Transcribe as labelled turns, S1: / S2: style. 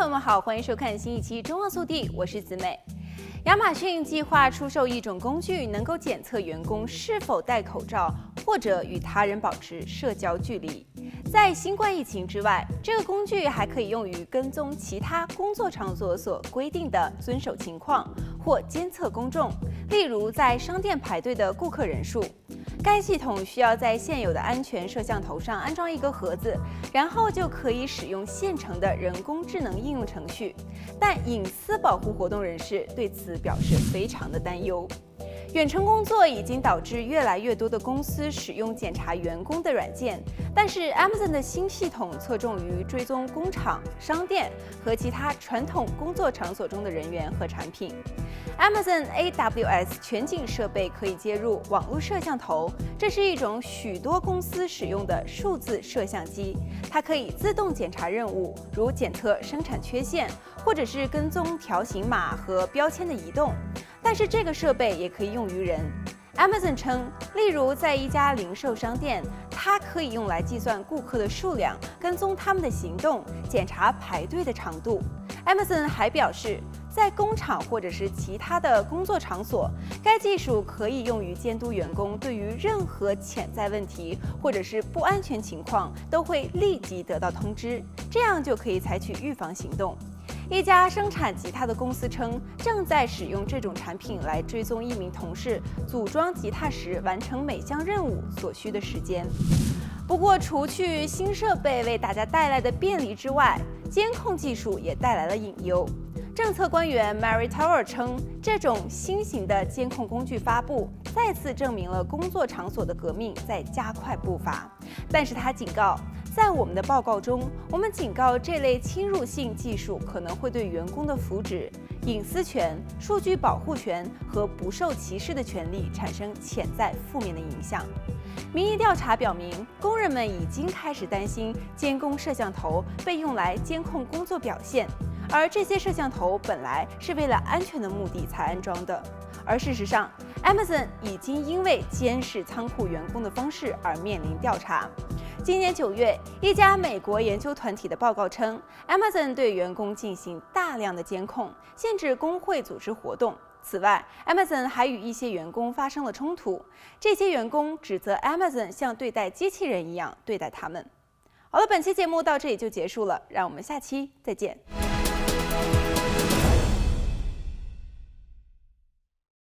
S1: 朋友们好，欢迎收看新一期《中望速递》，我是子美。亚马逊计划出售一种工具，能够检测员工是否戴口罩或者与他人保持社交距离。在新冠疫情之外，这个工具还可以用于跟踪其他工作场所所规定的遵守情况，或监测公众，例如在商店排队的顾客人数。该系统需要在现有的安全摄像头上安装一个盒子，然后就可以使用现成的人工智能应用程序。但隐私保护活动人士对此表示非常的担忧。远程工作已经导致越来越多的公司使用检查员工的软件，但是 Amazon 的新系统侧重于追踪工厂、商店和其他传统工作场所中的人员和产品。Amazon AWS 全景设备可以接入网络摄像头，这是一种许多公司使用的数字摄像机，它可以自动检查任务，如检测生产缺陷，或者是跟踪条形码和标签的移动。但是这个设备也可以用于人。Amazon 称，例如在一家零售商店，它可以用来计算顾客的数量，跟踪他们的行动，检查排队的长度。Amazon 还表示，在工厂或者是其他的工作场所，该技术可以用于监督员工对于任何潜在问题或者是不安全情况都会立即得到通知，这样就可以采取预防行动。一家生产吉他的公司称，正在使用这种产品来追踪一名同事组装吉他时完成每项任务所需的时间。不过，除去新设备为大家带来的便利之外，监控技术也带来了隐忧。政策官员 Mary Tower 称，这种新型的监控工具发布，再次证明了工作场所的革命在加快步伐。但是他警告，在我们的报告中，我们警告这类侵入性技术可能会对员工的福祉、隐私权、数据保护权和不受歧视的权利产生潜在负面的影响。民意调查表明，工人们已经开始担心监控摄像头被用来监控工作表现，而这些摄像头本来是为了安全的目的才安装的。而事实上，Amazon 已经因为监视仓库员工的方式而面临调查。今年九月，一家美国研究团体的报告称，Amazon 对员工进行大量的监控，限制工会组织活动。此外，Amazon 还与一些员工发生了冲突，这些员工指责 Amazon 像对待机器人一样对待他们。好了，本期节目到这里就结束了，让我们下期再见。